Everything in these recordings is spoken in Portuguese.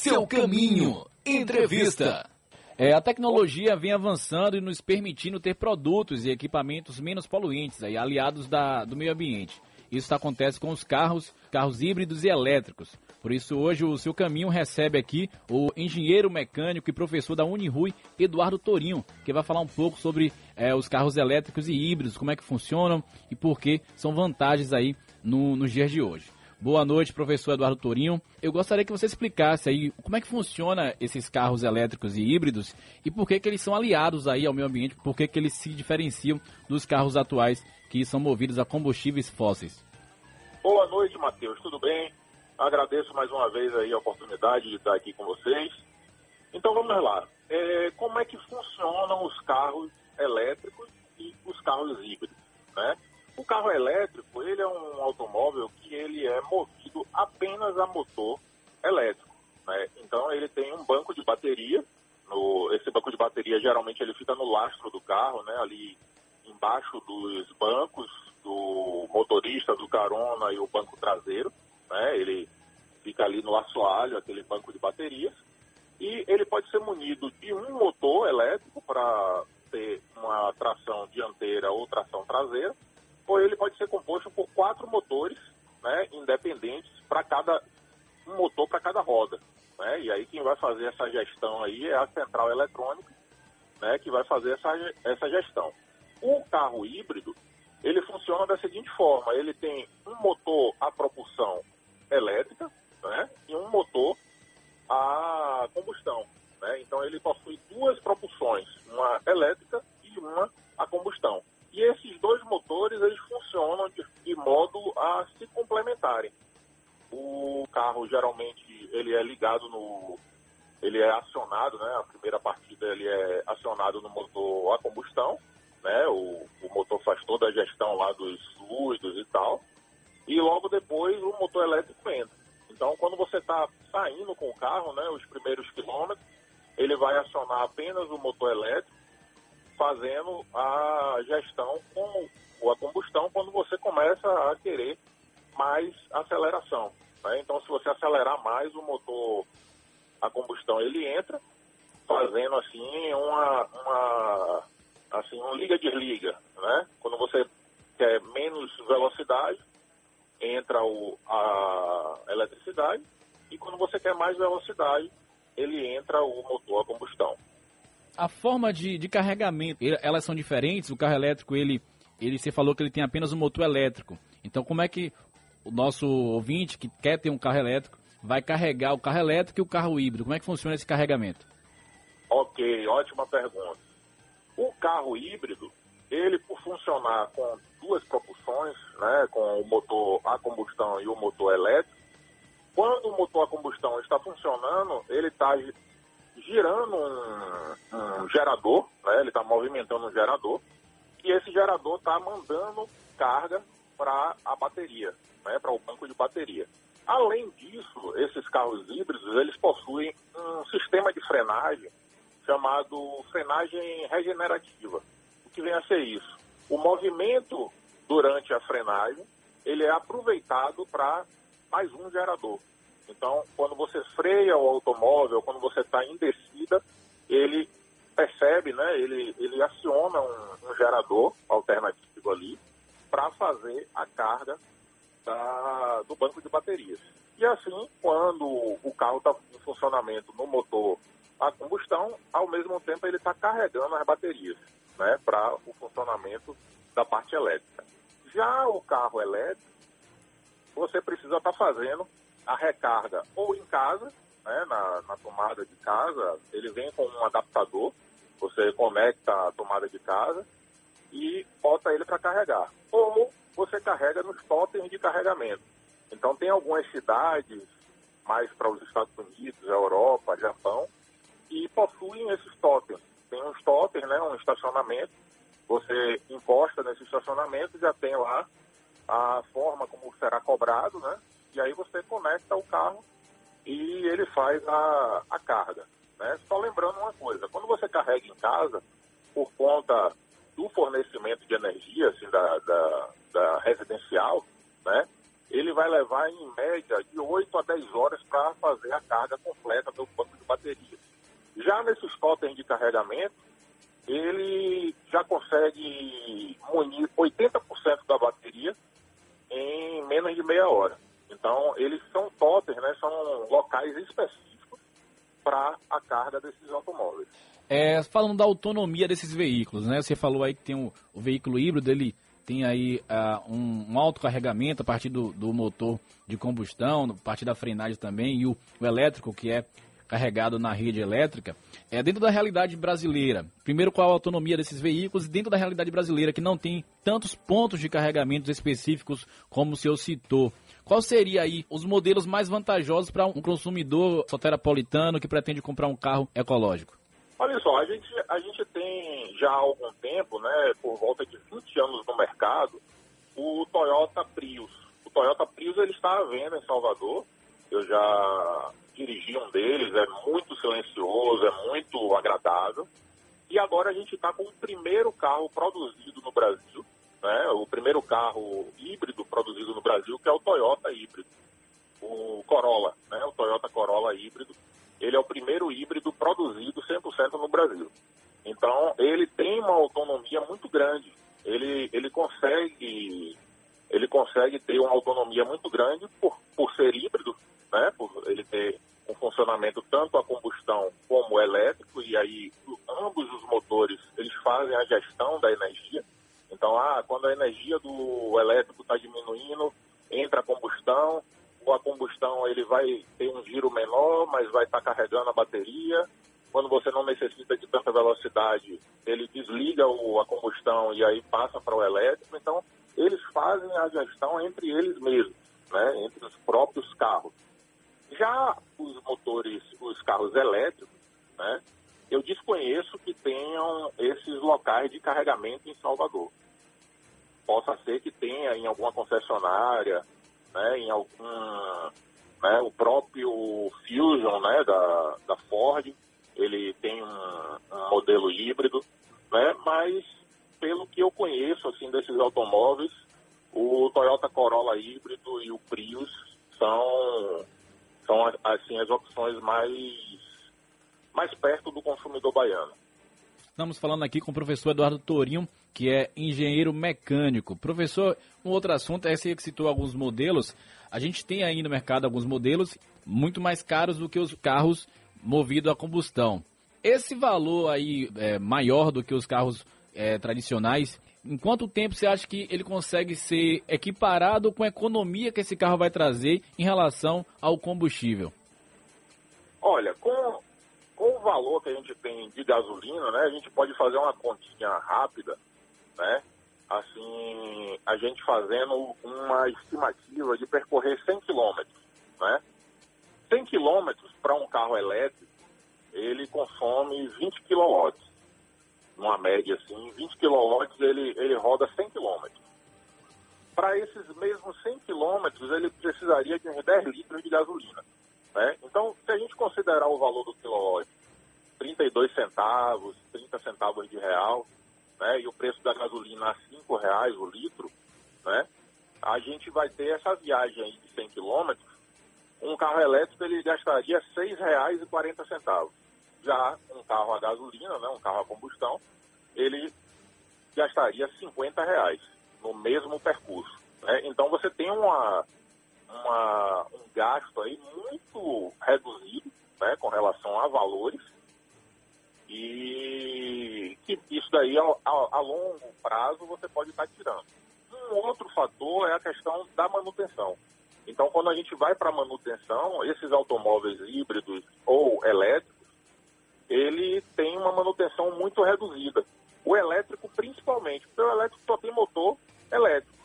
Seu caminho. Entrevista. É, a tecnologia vem avançando e nos permitindo ter produtos e equipamentos menos poluentes, aí, aliados da, do meio ambiente. Isso acontece com os carros, carros híbridos e elétricos. Por isso, hoje, o seu caminho recebe aqui o engenheiro mecânico e professor da Unirui, Eduardo Torinho, que vai falar um pouco sobre é, os carros elétricos e híbridos, como é que funcionam e por que são vantagens aí no, nos dias de hoje. Boa noite, professor Eduardo Torinho. Eu gostaria que você explicasse aí como é que funciona esses carros elétricos e híbridos e por que, que eles são aliados aí ao meio ambiente, por que, que eles se diferenciam dos carros atuais que são movidos a combustíveis fósseis. Boa noite, Matheus. Tudo bem? Agradeço mais uma vez aí a oportunidade de estar aqui com vocês. Então vamos lá. É, como é que funcionam os carros Né? Ele fica ali no assoalho, aquele banco de baterias. E ele pode ser munido de um motor elétrico para ter uma tração dianteira ou tração traseira ou ele pode ser composto por quatro motores né, independentes para cada um motor para cada roda. Né? E aí quem vai fazer essa gestão aí é a central eletrônica, né, que vai fazer essa, essa gestão. O carro híbrido, ele funciona da seguinte forma, ele tem um motor a propulsão elétrica né, e um motor a combustão. Né? Então ele possui duas propulsões, uma elétrica e uma a combustão. E esses dois motores eles funcionam de, de modo a se complementarem. O carro geralmente ele é ligado no ele é acionado, né? A primeira partida ele é acionado no motor a combustão, né? O, o motor faz toda a gestão lá dos fluidos e tal. E logo depois o motor elétrico entra. Então, quando você está saindo com o carro, né, os primeiros quilômetros, ele vai acionar apenas o motor elétrico fazendo a gestão com a combustão quando você começa a querer mais aceleração. Né? Então, se você acelerar mais, o motor a combustão ele entra, fazendo assim uma, uma assim um liga-desliga, né? Quando você quer menos velocidade, entra o, a eletricidade e quando você quer mais velocidade, ele entra o motor a combustão a forma de, de carregamento, elas são diferentes. O carro elétrico, ele, ele, você falou que ele tem apenas um motor elétrico. Então, como é que o nosso ouvinte que quer ter um carro elétrico vai carregar o carro elétrico e o carro híbrido? Como é que funciona esse carregamento? Ok, ótima pergunta. O carro híbrido, ele por funcionar com duas né, com o motor a combustão e o motor elétrico, quando o motor a combustão está funcionando, ele está girando um, um gerador, né? ele está movimentando um gerador, e esse gerador está mandando carga para a bateria, né? para o banco de bateria. Além disso, esses carros híbridos, eles possuem um sistema de frenagem chamado frenagem regenerativa. O que vem a ser isso? O movimento durante a frenagem, ele é aproveitado para mais um gerador. Então, quando você freia o automóvel, quando você está em descida, ele percebe, né, ele, ele aciona um, um gerador alternativo ali para fazer a carga da, do banco de baterias. E assim, quando o carro está em funcionamento no motor a combustão, ao mesmo tempo ele está carregando as baterias né, para o funcionamento da parte elétrica. Já o carro elétrico, você precisa estar tá fazendo a recarga ou em casa, né, na, na tomada de casa, ele vem com um adaptador, você conecta a tomada de casa e bota ele para carregar. Ou você carrega nos totens de carregamento. Então tem algumas cidades, mais para os Estados Unidos, Europa, Japão, que possuem esses totens. Tem uns totens, né, um estacionamento, você encosta nesse estacionamento, já tem lá a forma como será cobrado, né? E aí você conecta o carro e ele faz a, a carga. Né? Só lembrando uma coisa, quando você carrega em casa, por conta do fornecimento de energia assim, da, da, da residencial, né? ele vai levar em média de 8 a 10 horas para fazer a carga completa do banco de bateria. Já nesses totens de carregamento, eles são totens, né, são locais específicos para a carga desses automóveis. É, falando da autonomia desses veículos, né? Você falou aí que tem o, o veículo híbrido, ele tem aí uh, um, um alto carregamento a partir do, do, motor de combustão, a partir da frenagem também, e o, o elétrico, que é carregado na rede elétrica, é dentro da realidade brasileira. Primeiro, qual a autonomia desses veículos dentro da realidade brasileira, que não tem tantos pontos de carregamento específicos como o senhor citou. Qual seria aí os modelos mais vantajosos para um consumidor soterapolitano que pretende comprar um carro ecológico? Olha só, a gente, a gente tem já há algum tempo, né, por volta de 20 anos no mercado, o Toyota Prius. O Toyota Prius ele está à venda em Salvador. Eu já dirigi um deles, é muito silencioso, é muito agradável. E agora a gente está com o primeiro carro produzido no Brasil, né, o primeiro carro híbrido produzido no Brasil, que é o Toyota híbrido, o Corolla, né, o Toyota Corolla híbrido ele é o primeiro híbrido produzido 100% no Brasil. Então, ele tem uma autonomia muito grande. Ele, ele consegue ele consegue ter uma autonomia muito grande por, por ser híbrido, né? Por ele ter funcionamento tanto a combustão como elétrico e aí ambos os motores eles fazem a gestão da energia. Então, ah, quando a energia do elétrico está diminuindo, entra a combustão, a combustão ele vai ter um giro menor, mas vai estar tá carregando a bateria. Quando você não necessita de tanta velocidade, ele desliga o, a combustão e aí passa para o elétrico. Então, eles fazem a gestão entre eles mesmos, né, entre os próprios carros. Já os motores, os carros elétricos, né, eu desconheço que tenham esses locais de carregamento em Salvador. Possa ser que tenha em alguma concessionária, né, em algum, né, o próprio Fusion, né, da, da Ford, ele tem um, um modelo híbrido, né, mas pelo que eu conheço, assim, desses automóveis, o Toyota Corolla híbrido e o Prius são, são assim, as opções mais, mais perto do consumidor baiano. Estamos falando aqui com o professor Eduardo Torinho, que é engenheiro mecânico. Professor, um outro assunto é esse que citou alguns modelos. A gente tem aí no mercado alguns modelos muito mais caros do que os carros movidos a combustão. Esse valor aí é maior do que os carros é, tradicionais. Em quanto tempo você acha que ele consegue ser equiparado com a economia que esse carro vai trazer em relação ao combustível? Olha, com com o valor que a gente tem de gasolina, né, a gente pode fazer uma continha rápida, né, assim, a gente fazendo uma estimativa de percorrer 100 quilômetros, né. 100 quilômetros para um carro elétrico, ele consome 20 quilowatts, numa média assim, 20 quilowatts ele, ele roda 100 quilômetros. Para esses mesmos 100 quilômetros, ele precisaria de uns 10 litros de gasolina. Né? Então, se a gente considerar o valor do quilowatt 32 centavos, 30 centavos de real, né, e o preço da gasolina a 5 reais o litro, né, a gente vai ter essa viagem aí de 100 quilômetros, um carro elétrico ele gastaria R$ 6,40. Já um carro a gasolina, né, um carro a combustão, ele gastaria 50 reais no mesmo percurso. Né? Então você tem uma, uma, um gasto aí muito reduzido né, com relação a valores e que isso daí a, a, a longo prazo você pode estar tirando. Um outro fator é a questão da manutenção. Então, quando a gente vai para manutenção, esses automóveis híbridos ou elétricos, ele tem uma manutenção muito reduzida. O elétrico, principalmente, porque o elétrico só tem motor elétrico.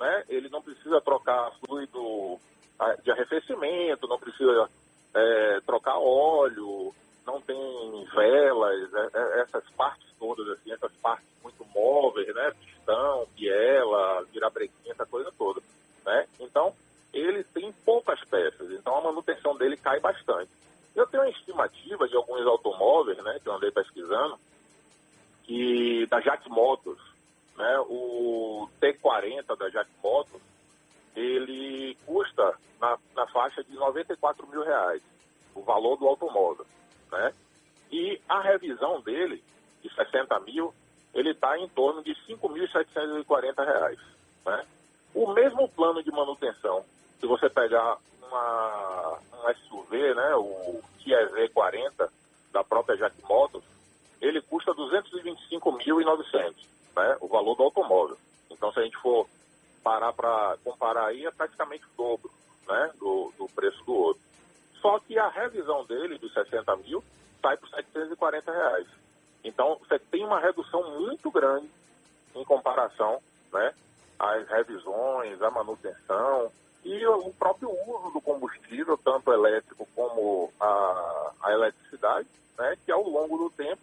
Né? Ele não precisa trocar fluido de arrefecimento, não precisa é, trocar óleo, não tem velas, é, é, essas partes todas, assim, essas partes muito móveis, né? Pistão, biela, virabrequim, essa coisa toda, né? Então, ele tem poucas peças, então a manutenção dele cai bastante. Eu tenho uma estimativa de alguns automóveis, né, que eu andei pesquisando, que da Jack Motors, né, o T40 da Jack Motors, ele custa na, na faixa de 94 mil reais, o valor do automóvel, né? E a revisão dele, de 60 mil, ele está em torno de 5.740 reais, né? O mesmo plano de manutenção, se você pegar uma, um SUV, né, o Kia Z40 da própria Jack Motors, ele custa 225.900, né, o valor do automóvel. Então, se a gente for parar para comparar aí, é praticamente o dobro né, do, do preço do outro. Só que a revisão dele, dos 60 mil, sai por 740 reais. Então, você tem uma redução muito grande em comparação né, às revisões, à manutenção e o próprio uso do combustível, tanto elétrico como a, a eletricidade, né, que ao longo do tempo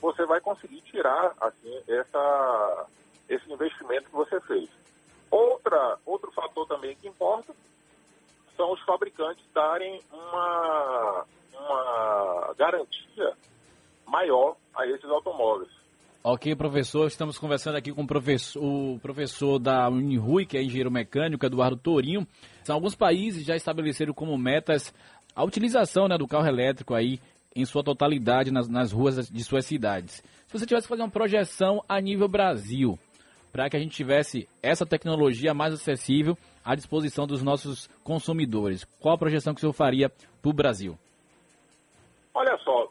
você vai conseguir tirar assim essa, esse investimento que você fez. Ok, professor, estamos conversando aqui com o professor, o professor da Unirui, que é engenheiro mecânico, Eduardo Torinho. São alguns países já estabeleceram como metas a utilização né, do carro elétrico aí em sua totalidade nas, nas ruas de suas cidades. Se você tivesse que fazer uma projeção a nível Brasil, para que a gente tivesse essa tecnologia mais acessível à disposição dos nossos consumidores, qual a projeção que o senhor faria para o Brasil? Olha só,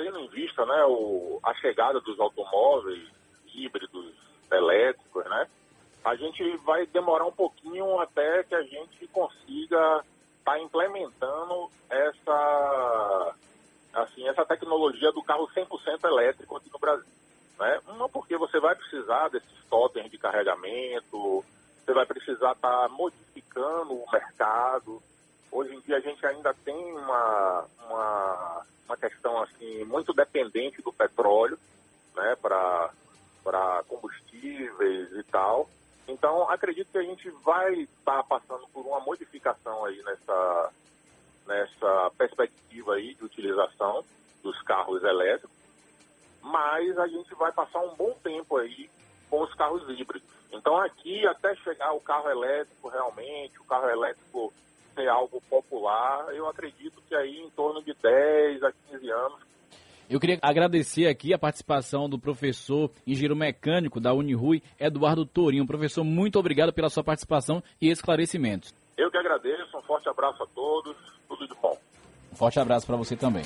tendo em vista né, o, a chegada dos automóveis híbridos elétricos, né, a gente vai demorar um pouquinho até que a gente consiga estar tá implementando essa, assim, essa tecnologia do carro 100% elétrico aqui no Brasil. Né? Uma porque você vai precisar desses totens de carregamento, você vai precisar estar tá modificando o mercado. Hoje em dia a gente ainda tem uma, uma uma questão assim muito dependente do petróleo, né, para para combustíveis e tal. Então, acredito que a gente vai estar tá passando por uma modificação aí nessa, nessa perspectiva aí de utilização dos carros elétricos, mas a gente vai passar um bom tempo aí com os carros híbridos. Então, aqui, até chegar o carro elétrico realmente, o carro elétrico ser algo popular, eu acredito que aí em torno de 10 a 15 anos. Eu queria agradecer aqui a participação do professor engenheiro mecânico da Unirui, Eduardo Torinho. Professor, muito obrigado pela sua participação e esclarecimentos. Eu que agradeço, um forte abraço a todos, tudo de bom. Um forte abraço para você também.